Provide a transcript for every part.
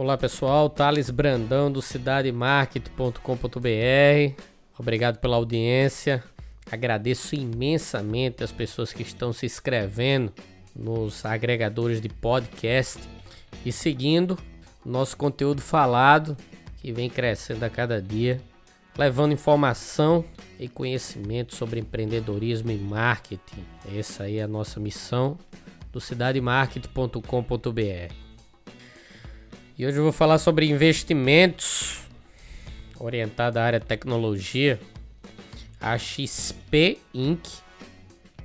Olá pessoal, Thales Brandão do cidademarket.com.br. Obrigado pela audiência. Agradeço imensamente as pessoas que estão se inscrevendo nos agregadores de podcast e seguindo nosso conteúdo falado que vem crescendo a cada dia, levando informação e conhecimento sobre empreendedorismo e marketing. Essa aí é a nossa missão do cidademarket.com.br. E hoje eu vou falar sobre investimentos orientado à área tecnologia. A XP Inc.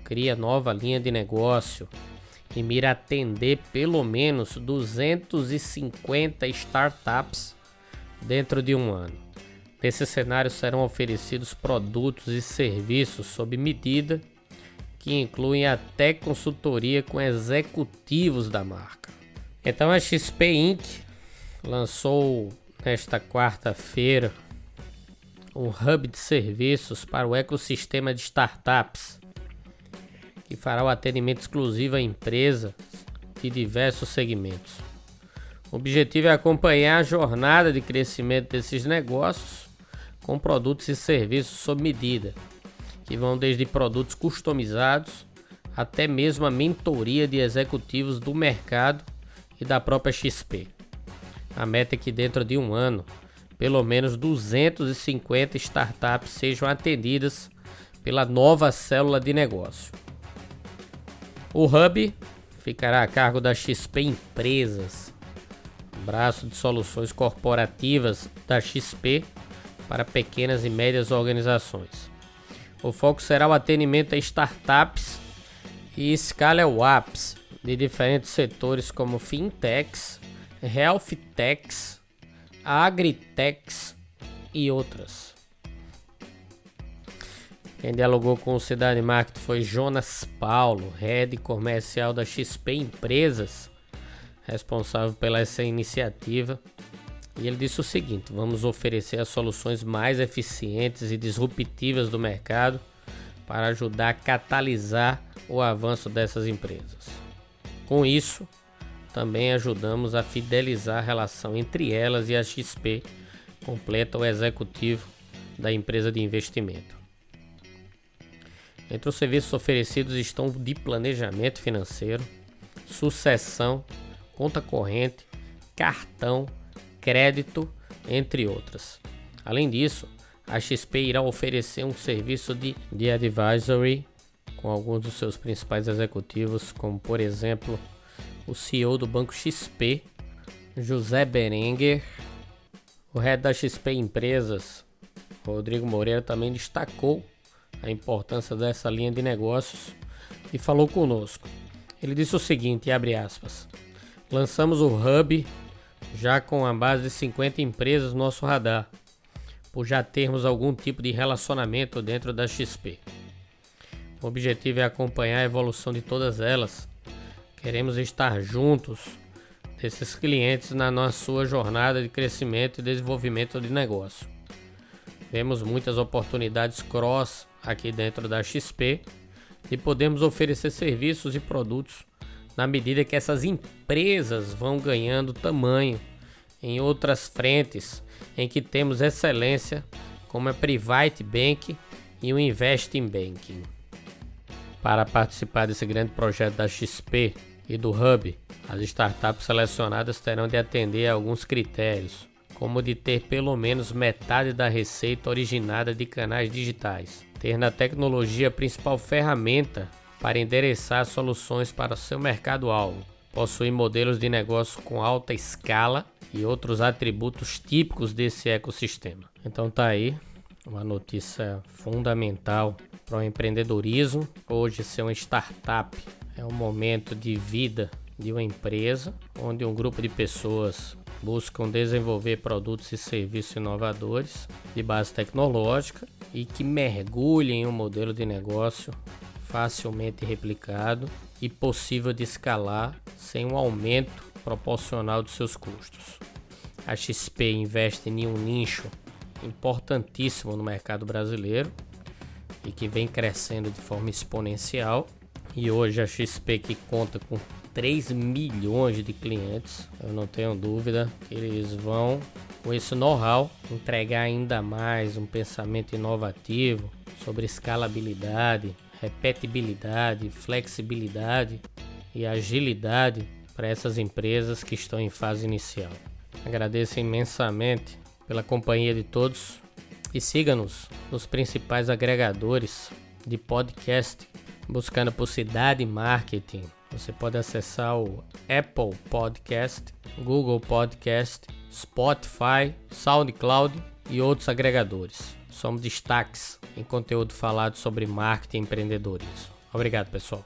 cria nova linha de negócio e mira atender pelo menos 250 startups dentro de um ano. Nesse cenário serão oferecidos produtos e serviços sob medida que incluem até consultoria com executivos da marca. Então a XP Inc lançou nesta quarta-feira um hub de serviços para o ecossistema de startups, que fará o atendimento exclusivo a empresas de diversos segmentos. O objetivo é acompanhar a jornada de crescimento desses negócios com produtos e serviços sob medida, que vão desde produtos customizados até mesmo a mentoria de executivos do mercado e da própria XP. A meta é que dentro de um ano, pelo menos 250 startups sejam atendidas pela nova célula de negócio. O Hub ficará a cargo da XP Empresas, braço de soluções corporativas da XP para pequenas e médias organizações. O foco será o atendimento a startups e scale-ups de diferentes setores como fintechs, health techs, agritechs e outras. Quem dialogou com o Cidade Market foi Jonas Paulo, head comercial da XP Empresas, responsável pela essa iniciativa. E ele disse o seguinte: vamos oferecer as soluções mais eficientes e disruptivas do mercado para ajudar a catalisar o avanço dessas empresas. Com isso, também ajudamos a fidelizar a relação entre elas e a XP, completa o executivo da empresa de investimento. Entre os serviços oferecidos estão de planejamento financeiro, sucessão, conta corrente, cartão, crédito, entre outras. Além disso, a XP irá oferecer um serviço de, de advisory com alguns dos seus principais executivos, como por exemplo o CEO do Banco XP, José Berenguer, o head da XP Empresas, Rodrigo Moreira, também destacou a importância dessa linha de negócios e falou conosco. Ele disse o seguinte, abre aspas, lançamos o Hub já com a base de 50 empresas no nosso radar, por já termos algum tipo de relacionamento dentro da XP. O objetivo é acompanhar a evolução de todas elas Queremos estar juntos desses clientes na nossa sua jornada de crescimento e desenvolvimento de negócio. Vemos muitas oportunidades cross aqui dentro da XP e podemos oferecer serviços e produtos na medida que essas empresas vão ganhando tamanho em outras frentes em que temos excelência, como a Private Bank e o Investing Banking. Para participar desse grande projeto da XP, e do Hub, as startups selecionadas terão de atender a alguns critérios, como de ter pelo menos metade da receita originada de canais digitais, ter na tecnologia a principal ferramenta para endereçar soluções para seu mercado-alvo, possuir modelos de negócio com alta escala e outros atributos típicos desse ecossistema. Então tá aí uma notícia fundamental para o empreendedorismo. Hoje ser uma startup é um momento de vida de uma empresa onde um grupo de pessoas buscam desenvolver produtos e serviços inovadores de base tecnológica e que mergulhem em um modelo de negócio facilmente replicado e possível de escalar sem um aumento proporcional de seus custos. A XP investe em um nicho importantíssimo no mercado brasileiro e que vem crescendo de forma exponencial. E hoje a XP que conta com 3 milhões de clientes, eu não tenho dúvida que eles vão, com esse know-how, entregar ainda mais um pensamento inovativo sobre escalabilidade, repetibilidade, flexibilidade e agilidade para essas empresas que estão em fase inicial. Agradeço imensamente pela companhia de todos e siga-nos nos principais agregadores de podcast, buscando por Cidade Marketing. Você pode acessar o Apple Podcast, Google Podcast, Spotify, SoundCloud e outros agregadores. Somos destaques em conteúdo falado sobre marketing e empreendedorismo. Obrigado, pessoal.